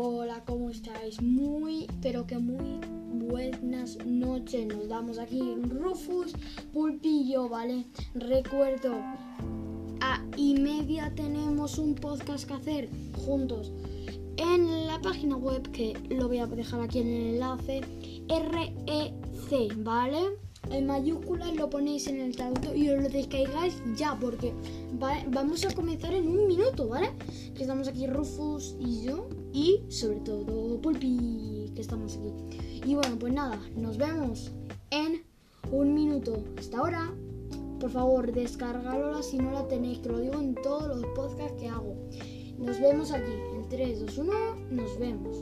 pues muy, pero que muy buenas noches. Nos damos aquí Rufus, Pulpillo, ¿vale? Recuerdo, a y media tenemos un podcast que hacer juntos en la página web que lo voy a dejar aquí en el enlace REC, ¿vale? En mayúsculas lo ponéis en el traductor y os lo descargáis ya porque vamos a comenzar en un minuto, ¿vale? Que estamos aquí Rufus y yo y sobre todo Pulpi que estamos aquí. Y bueno, pues nada, nos vemos en un minuto. Hasta ahora. Por favor, descargadlo si no la tenéis, que lo digo en todos los podcasts que hago. Nos vemos aquí. En 3, 2, 1, nos vemos.